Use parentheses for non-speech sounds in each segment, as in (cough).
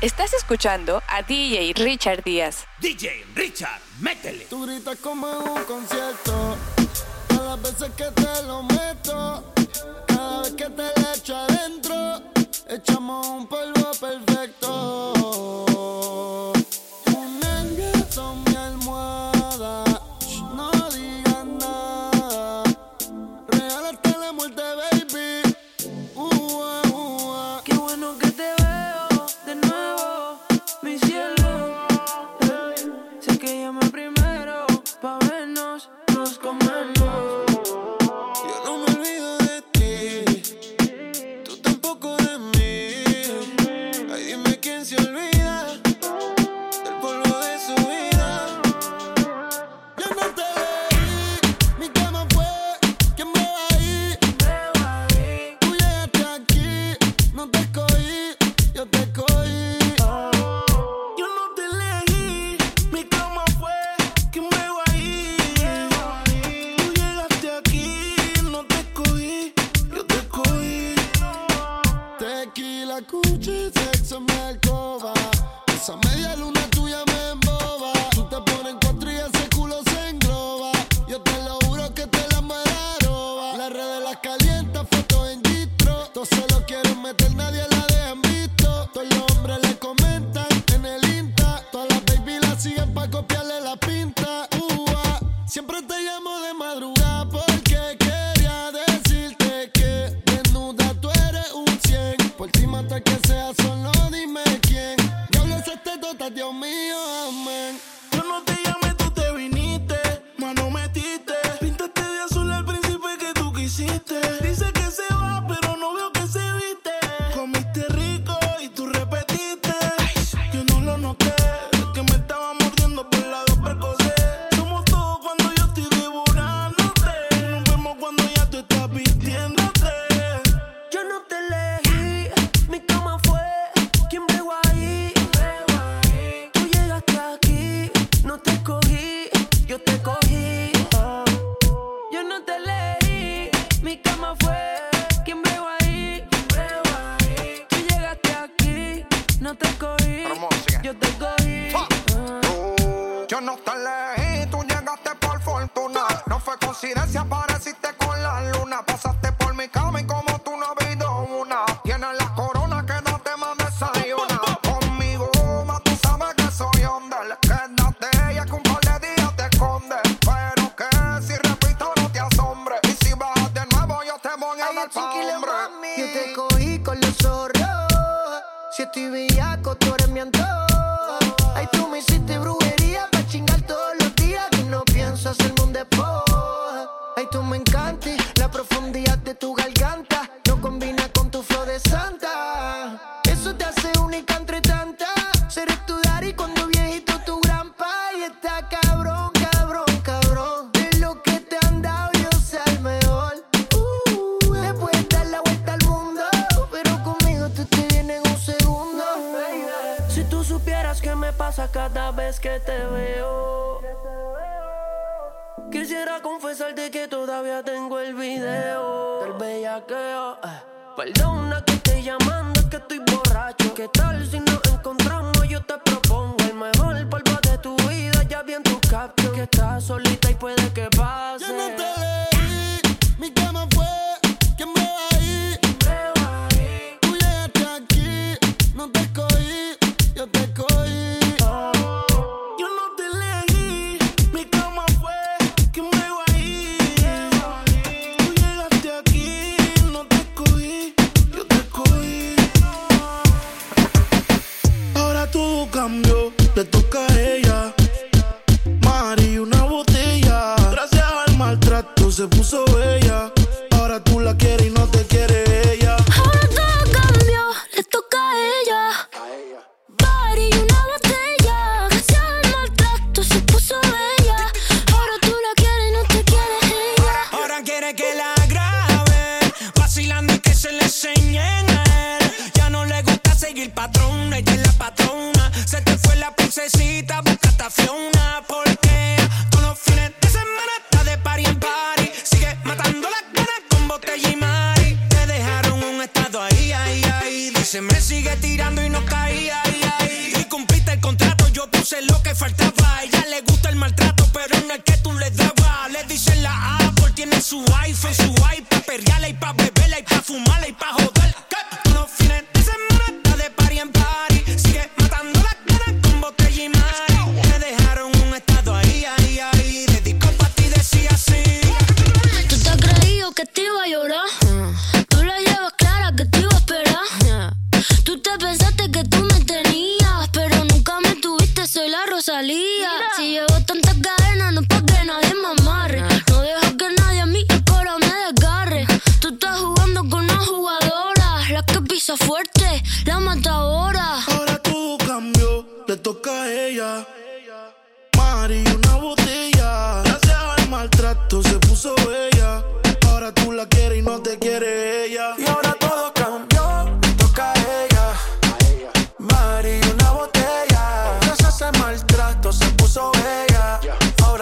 Estás escuchando a DJ Richard Díaz. DJ Richard, métele. Tú gritas como en un concierto. Las veces que te lo meto. Cada vez que te le echo adentro. Echamos un polvo perfecto.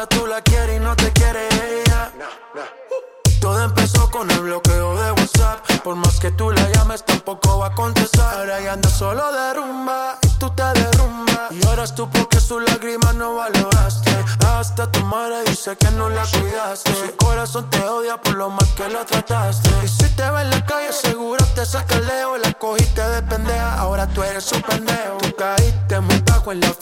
tú la quieres y no te quiere ella. Todo empezó con el bloqueo de WhatsApp. Por más que tú la llames, tampoco va a contestar. Ahora ya anda solo de rumba y tú te derrumbas. Y lloras tú porque su lágrima no valoraste. Hasta tu madre dice que no la cuidaste. Su corazón te odia por lo mal que la trataste. Y si te ve en la calle, seguro te saca el leo. La cogiste de pendeja, ahora tú eres su pendejo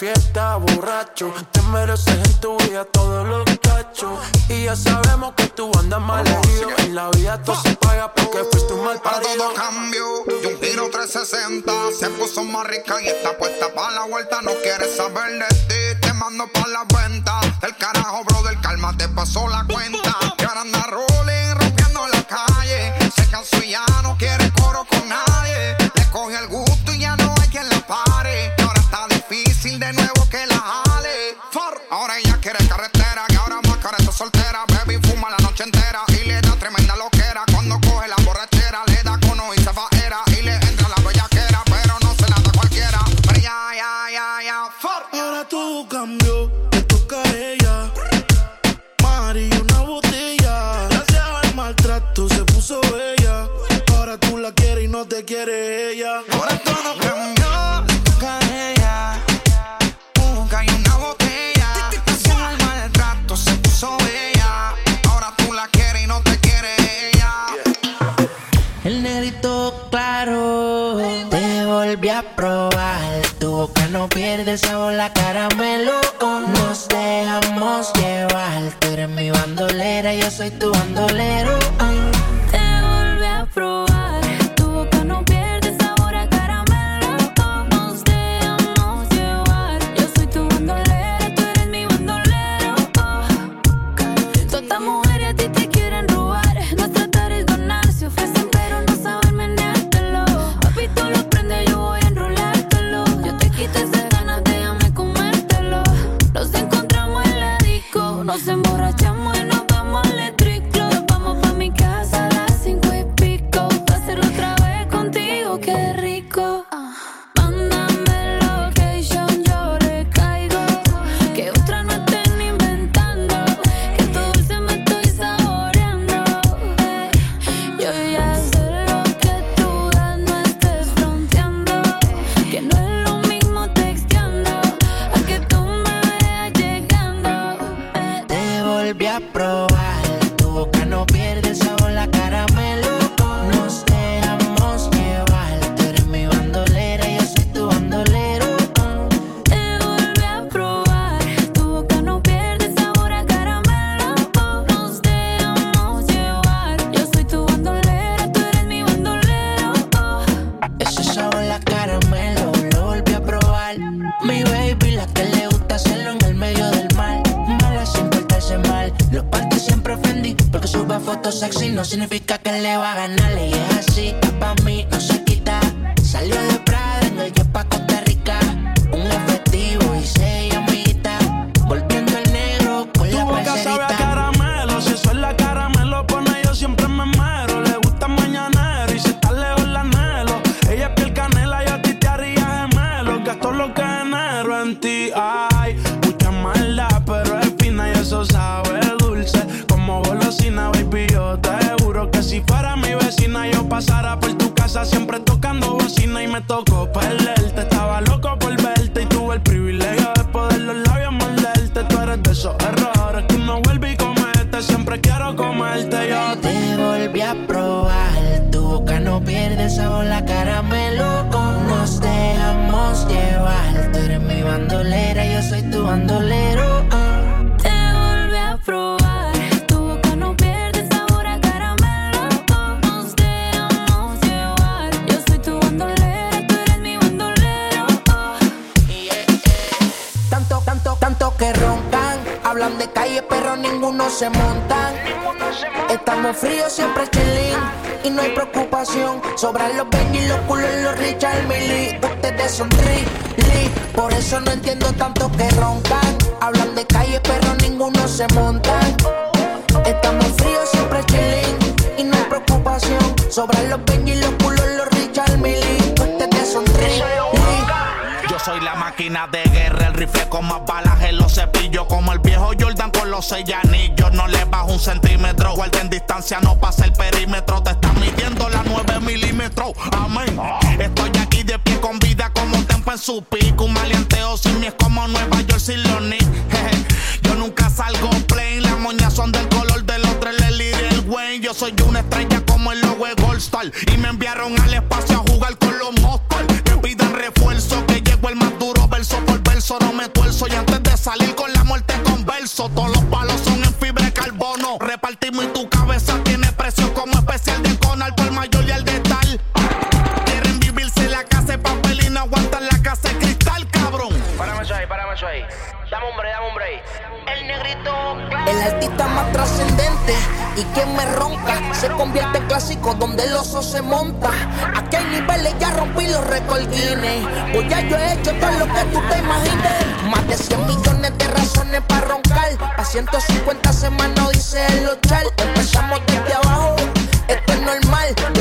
fiesta, borracho. Te mereces en tu vida todos los cachos. Y ya sabemos que tú andas mal herido. En la vida todo se paga porque fuiste un mal parido. Para todo cambio, y un giro 360. Se puso más rica y está puesta para la vuelta. No quieres saber de ti, te mando para la venta. El carajo, bro, del calma te pasó la cuenta. Ahora todo cambió, le toca a ella. Busca y una botella. Sin el maltrato se puso ella. Ahora tú la quieres y no te quiere ella. El negrito claro te volví a probar. Tu boca no pierde sabor, la caramelo. Nos dejamos llevar. Tú eres mi bandolera, y yo soy tu bandolero. estamos yo. Te volví a probar, tu boca no pierde sabor, la caramelo. Nos dejamos llevar, tú eres mi bandolera, yo soy tu bandolero. ah. Te volví a probar, tu boca no pierde sabor a caramelo. Nos dejamos llevar, yo soy tu bandolera, tú eres mi bandolero. Tanto, tanto, tanto que roncan. Hablan de calle, pero ninguno se montan. Estamos fríos, siempre chilling. Y no hay preocupación. Sobran los Benji, los culos, los Richard Millie. Ustedes son Lee. Por eso no entiendo tanto que roncan. Hablan de calle, pero ninguno se montan. Estamos fríos, siempre chilling. Y no hay preocupación. Sobran los Benji, los culos, los Richard Millie. Ustedes son Lee. Yo soy la máquina de guerra, el rifle con más balas en los cepillos. Como el viejo Jordan con los seis anillos. No le bajo un centímetro, guarda en distancia, no pasa el perímetro. Te están midiendo las 9 milímetros. Amén. Estoy aquí de pie con vida como un tempo en su pico. Un maleanteo sin mí es como Nueva York sin los. (laughs) Yo nunca salgo plain, las moñas son del color del otro, el y el Wayne. Yo soy una estrella como el logo de Gold Star. Y me enviaron al espacio a jugar con los monsters. Que pidan refuerzo, que duro verso por verso. No me tuerzo y antes de salir con la muerte converso. Todos los palos son en fibra de carbono. Repartimos y tu cabeza tiene precio como especial de Conal por mayor y el de tal. Quieren vivirse la casa de papel y no aguantan la casa de cristal, cabrón. Párame eso ahí, párame eso ahí. Dame un break, dame un break. El negrito El artista más trascendente y quien me ronca se convierte en clásico donde el oso se monta. Aquí hay niveles, ya rompí los récords Guinness. Pues ya yo he hecho todo lo que tú te imagines. Más de 100 millones de razones para roncar. A 150 semanas dice el ochal. Empezamos desde abajo, esto es normal.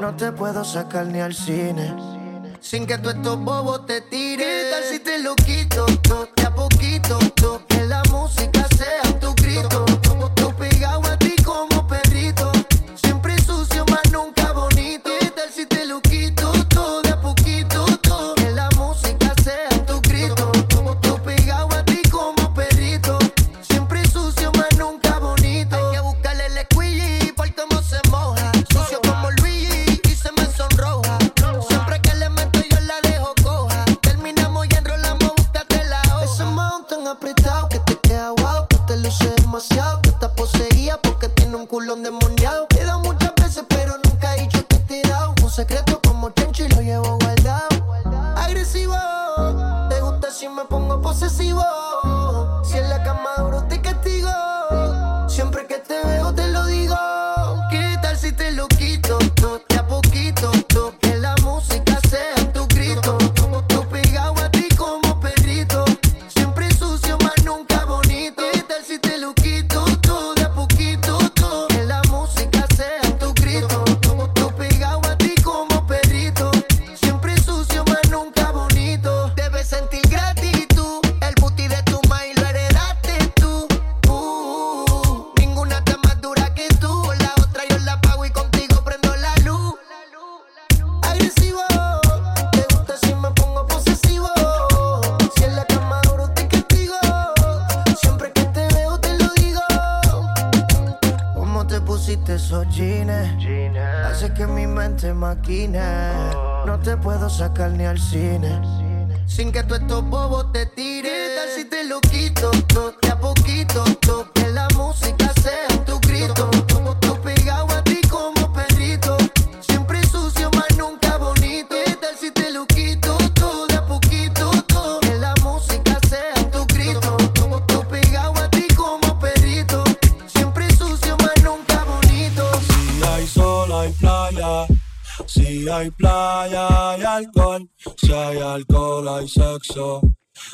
No te puedo sacar ni al cine. Sin que tú estos bobos te tires. ¿Qué tal si te lo quito? Tú, de a poquito, que la música sea tu grito.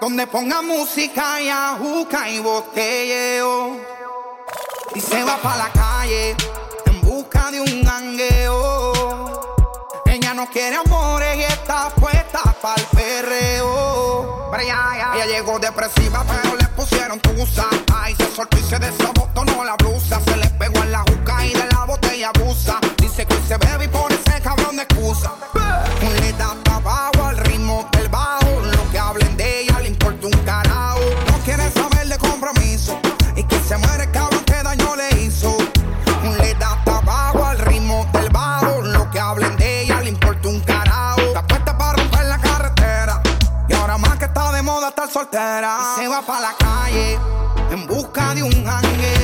donde ponga música y ajuca y botelleo. Oh. Y se va pa' la calle en busca de un gangueo. Ella no quiere amores y está puesta pa'l perreo. Ella llegó depresiva, pero le pusieron tusa. Ay, se soltó y se desabotonó la blusa. Se le pegó en la juca y de la botella abusa. Dice que se bebe y pone y se va para la calle en busca de un jangueo.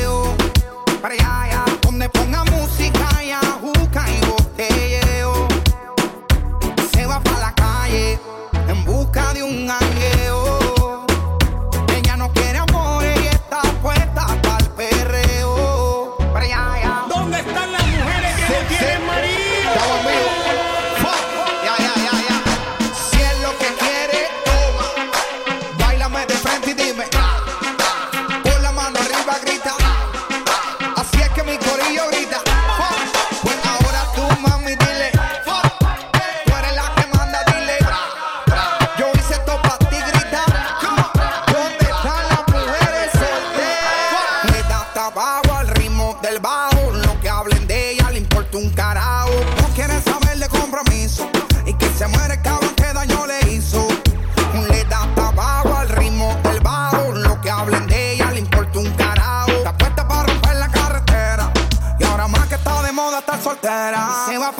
tá solteira. Sem uma.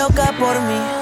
loca por mí.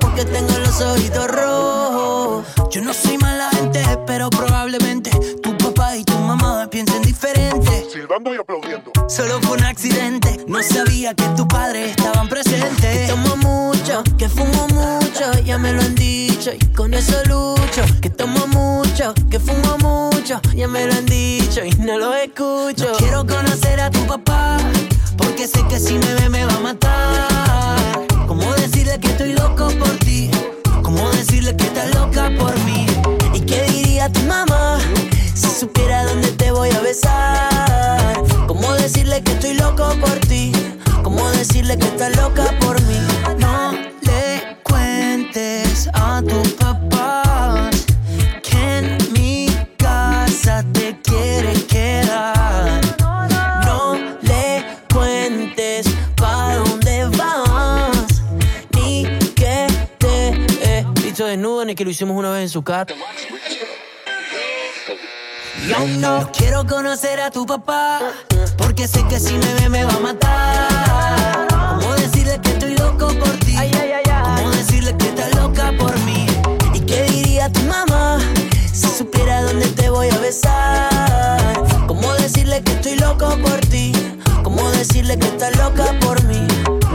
porque tengo los ojitos rojos. Yo no soy mala gente, pero probablemente tu papá y tu mamá piensen diferente. Silbando y aplaudiendo. Solo fue un accidente, no sabía que tus padres estaban presentes. Que tomo mucho, que fumo mucho, ya me lo han dicho y con eso lucho. Que tomo mucho, que fumo mucho, ya me lo han dicho y no lo escucho. No quiero conocer a tu papá, porque sé que si me ve me va a matar. ¿Cómo decirle que estoy loco por ti? ¿Cómo decirle que estás loca por mí? No le cuentes a tu papá que en mi casa te quiere quedar. No le cuentes para dónde vas, ni que te he visto desnudo ni que lo hicimos una vez en su casa. No quiero conocer a tu papá, porque sé que si me ve me va a matar. ¿Cómo decirle que estoy loco por ti? ¿Cómo decirle que estás loca por mí? ¿Y qué diría tu mamá si supiera dónde te voy a besar? ¿Cómo decirle que estoy loco por ti? ¿Cómo decirle que estás loca por mí?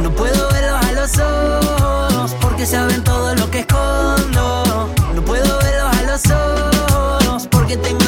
No puedo verlos a los ojos, porque saben todo lo que escondo. No puedo verlos a los ojos, porque tengo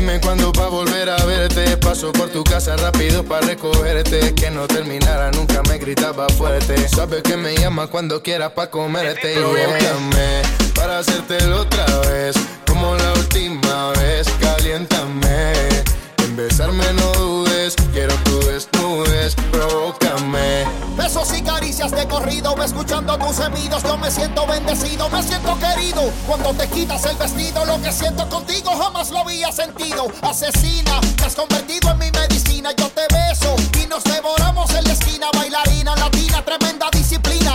Dime cuándo va a volver a verte. Paso por tu casa rápido para recogerte. Que no terminara, nunca me gritaba fuerte. Sabes que me llama cuando quieras pa' comerte. Provócame para hacértelo otra vez. Como la última vez, caliéntame. En besarme no dudes, quiero que tú desnudes. Besos y caricias de corrido, escuchando tus gemidos, yo me siento bendecido, me siento querido. Cuando te quitas el vestido, lo que siento contigo jamás lo había sentido. Asesina, te has convertido en mi medicina, yo te beso y nos devoramos en la esquina, bailarina latina, tremenda disciplina.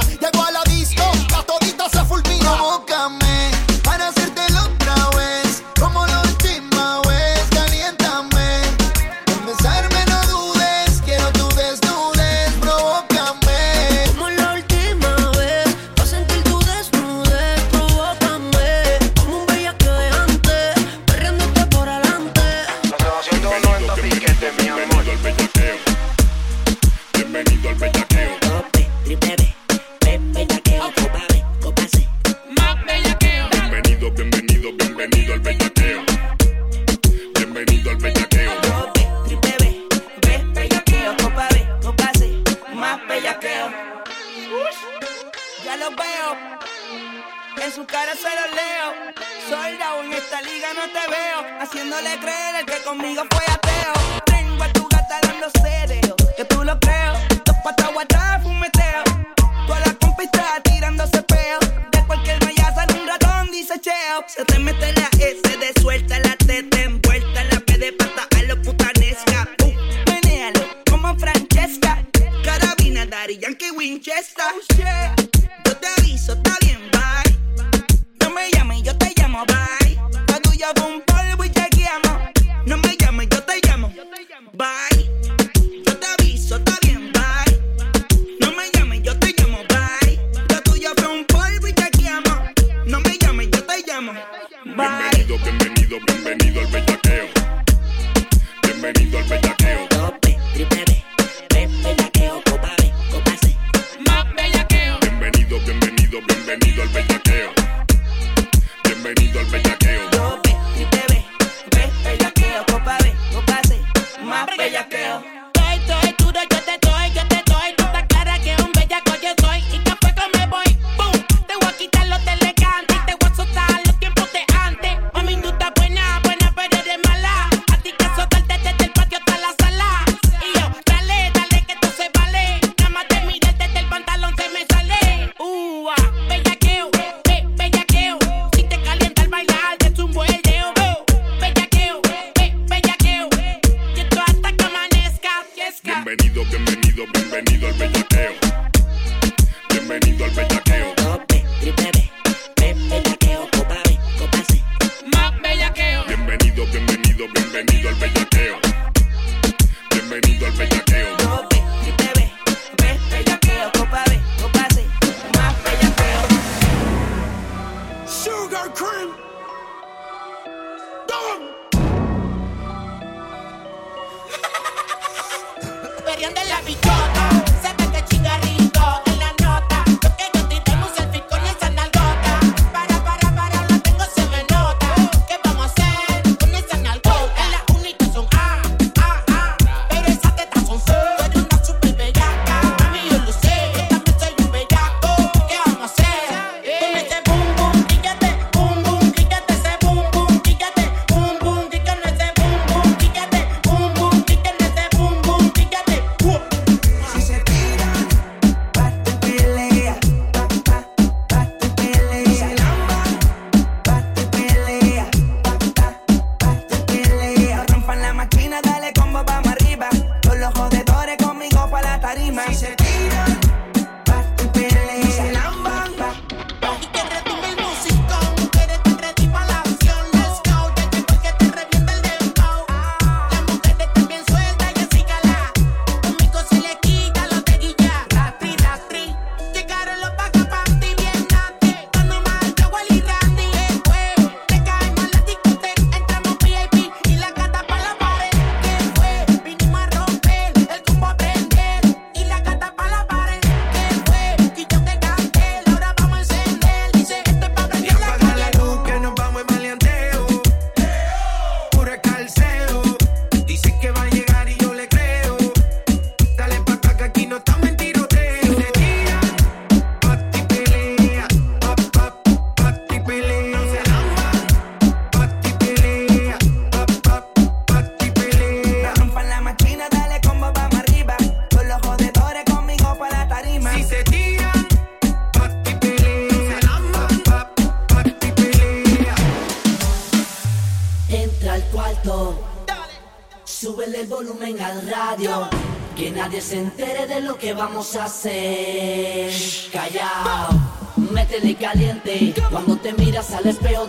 que vamos a hacer. Callao, métele caliente. Cuando te miras al espejo,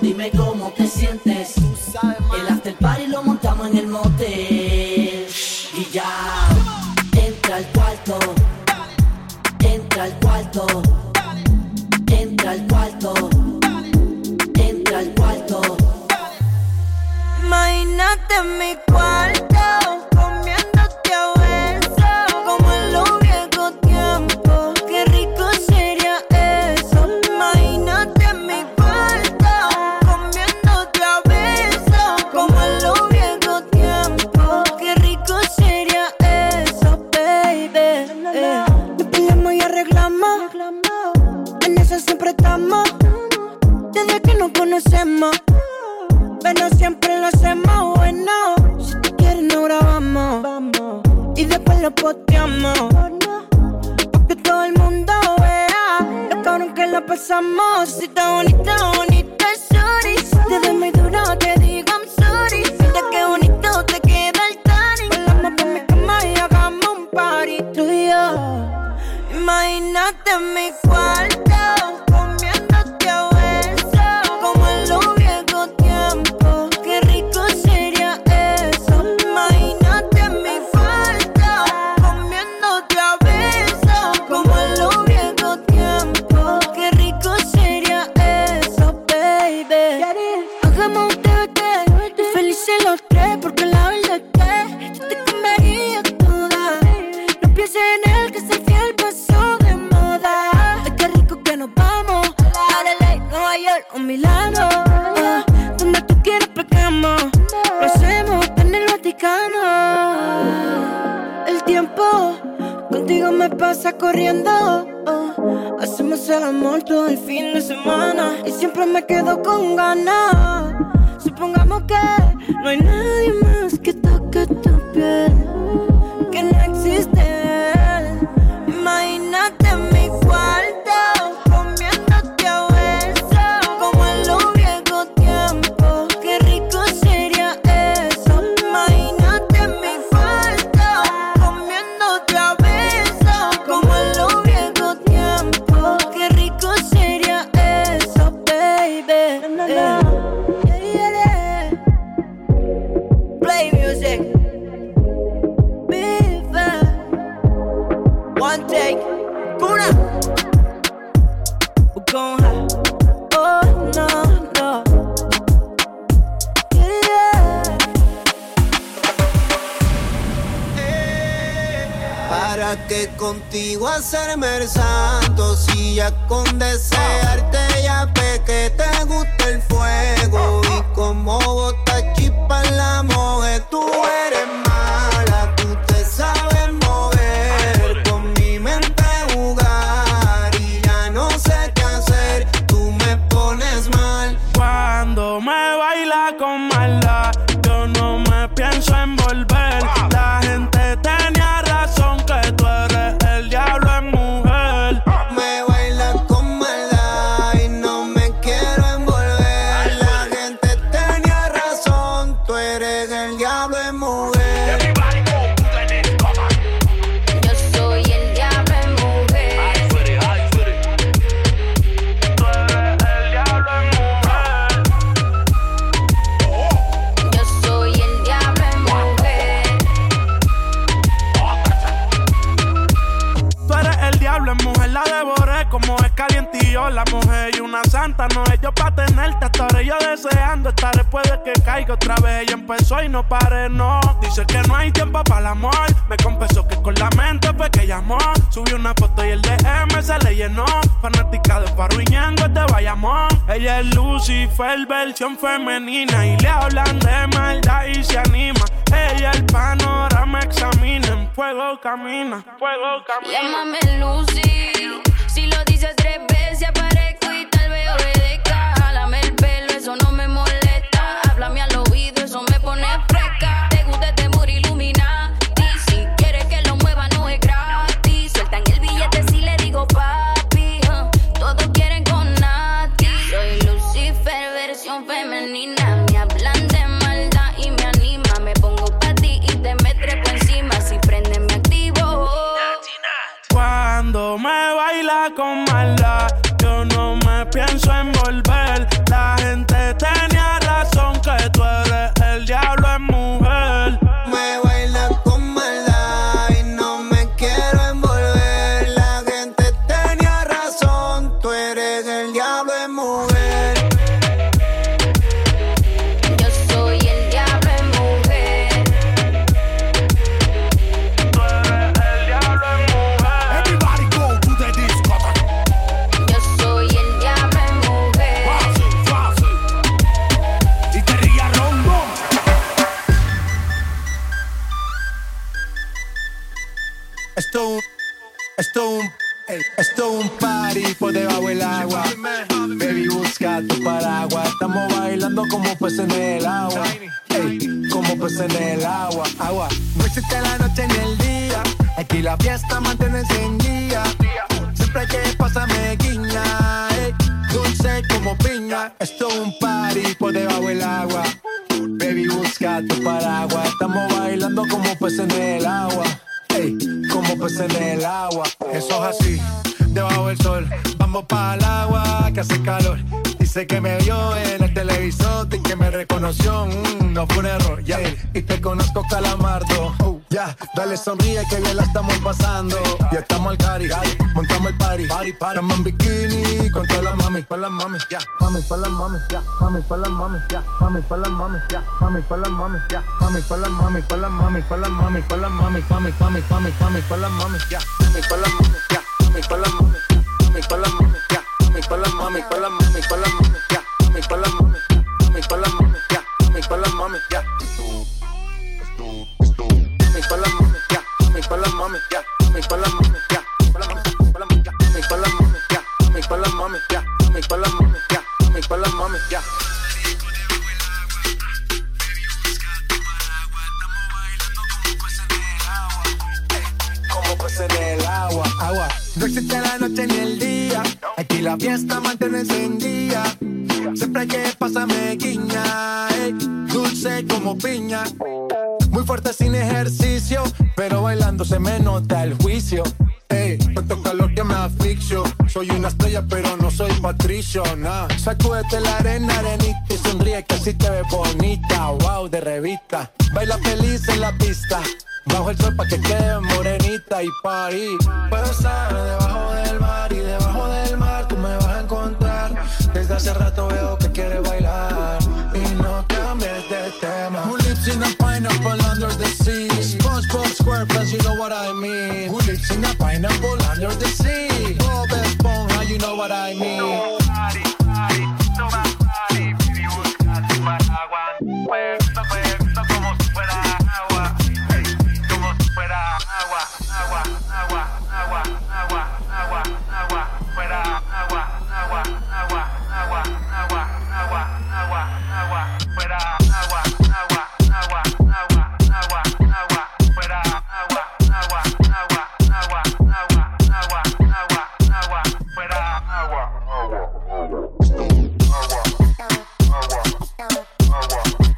mami, pa' las mami, ya, mami, pa' las mami, ya, mami, pa' las mami, ya, mami, pa' las mami, pa' las mami, pa' las mami, pa' las mami, mami, mami, mami, mami, pa' las mami, ya, mami, pa' las mami, ya, mami, pa' las mami, ya, mami, pa' las mami, ya, mami, pa' las mami, pa' las mami, pa' las mami,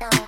Bye.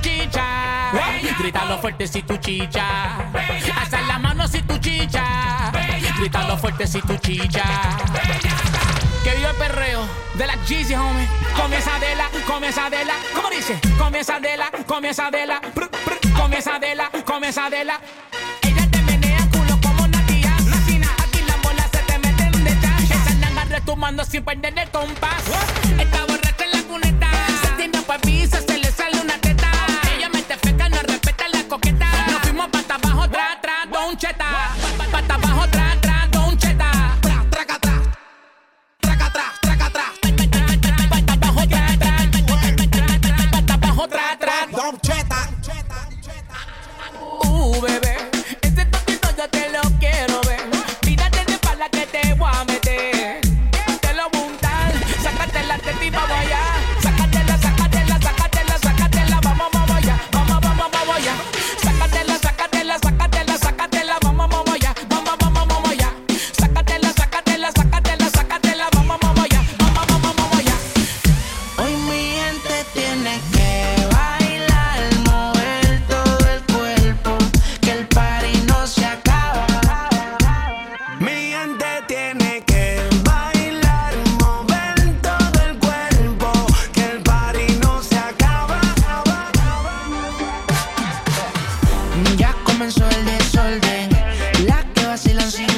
tu chicha. Grítalo fuerte si tu chicha. Haz la mano si tu chicha. Grítalo fuerte si tu chicha. Que viva el perreo de la Jeezy, homie. Comienza de la, comienza de la, ¿cómo dice? Comienza de la, comienza de la, comienza de la, comienza de la. Ella te menea culo como una tía. Aquí las bolas se te meten de chance. Esa nanga retumando sin perder el compás. Esta borracha en la cuneta. Se tiene pa' se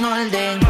golden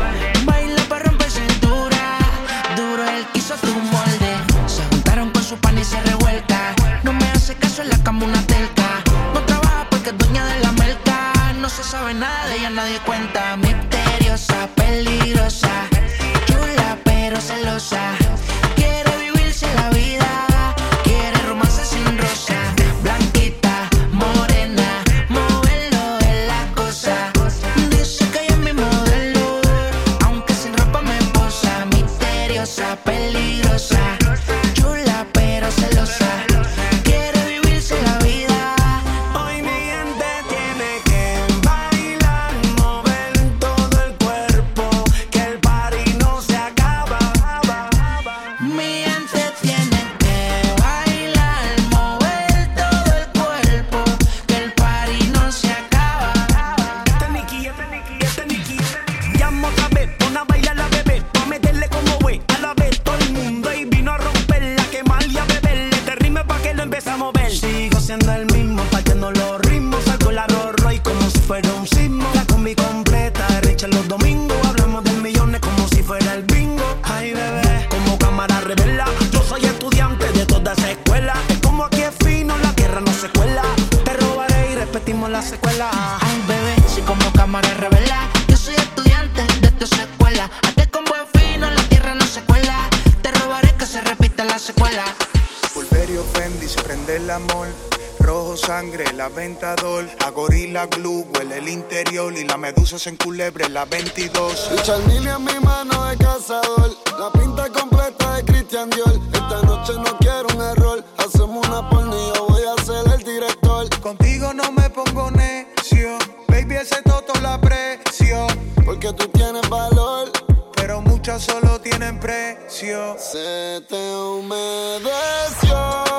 muchos solo tienen precio. Se te humedeció.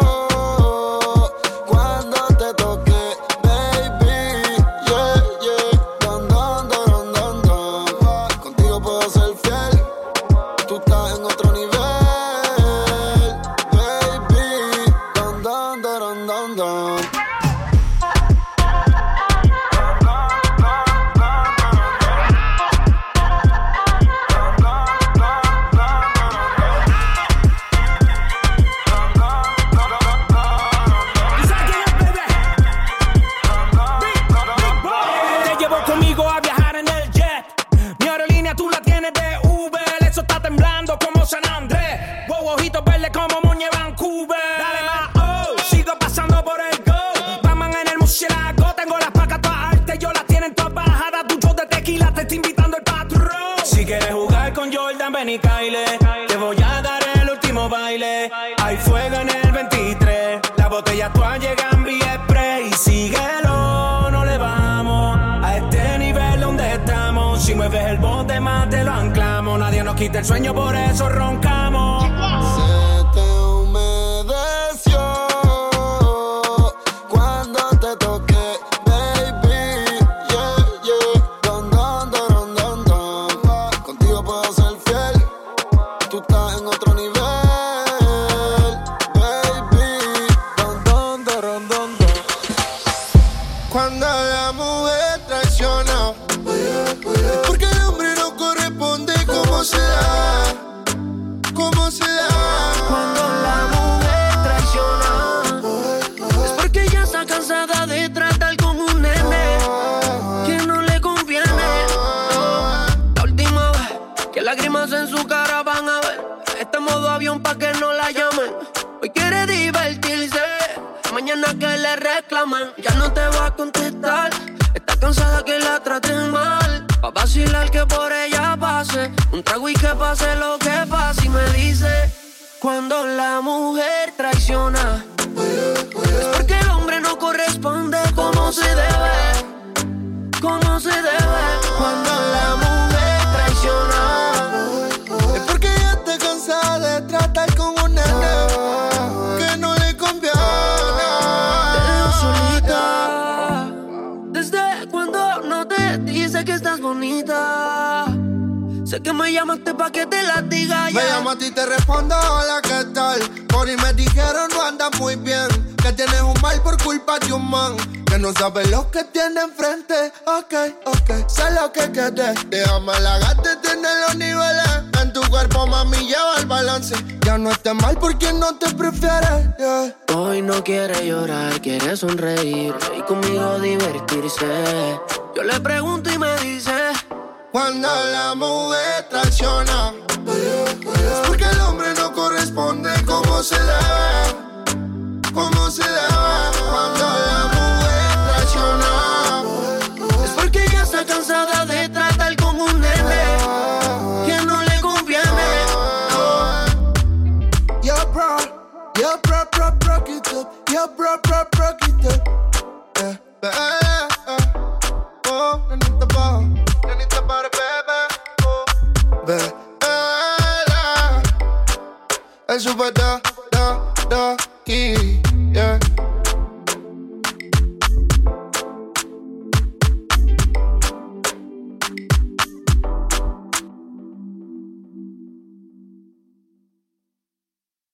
modo avión pa' que no la llamen. Hoy quiere divertirse, mañana que le reclamen. Ya no te va a contestar, está cansada que la traten mal. Pa' vacilar que por ella pase, un trago y que pase lo que pase. Y me dice, cuando la mujer traiciona, es porque el hombre no corresponde como se debe, como se debe. Sé que me llamaste pa' que te la diga ya. Me llamaste y te respondo, hola, ¿qué tal? Por y me dijeron no andas muy bien. Que tienes un mal por culpa de un man. Que no sabe lo que tiene enfrente. Ok, ok, sé lo que querés. Déjame la gata tiene los niveles. En tu cuerpo, mami, lleva el balance. Ya no estés mal porque no te prefieres. Hoy no quiere llorar, quiere sonreír y conmigo divertirse. Yo le pregunto y me dice cuando la mujer traiciona Es porque el hombre no corresponde como se debe Como se debe Cuando la mujer traiciona es porque ella está cansada de tratar como un nene que no le conviene. Yo, bro, yo, bro, bro, up. Yo, bro, bro, up. a chuva dá, dá, dá. Yeah.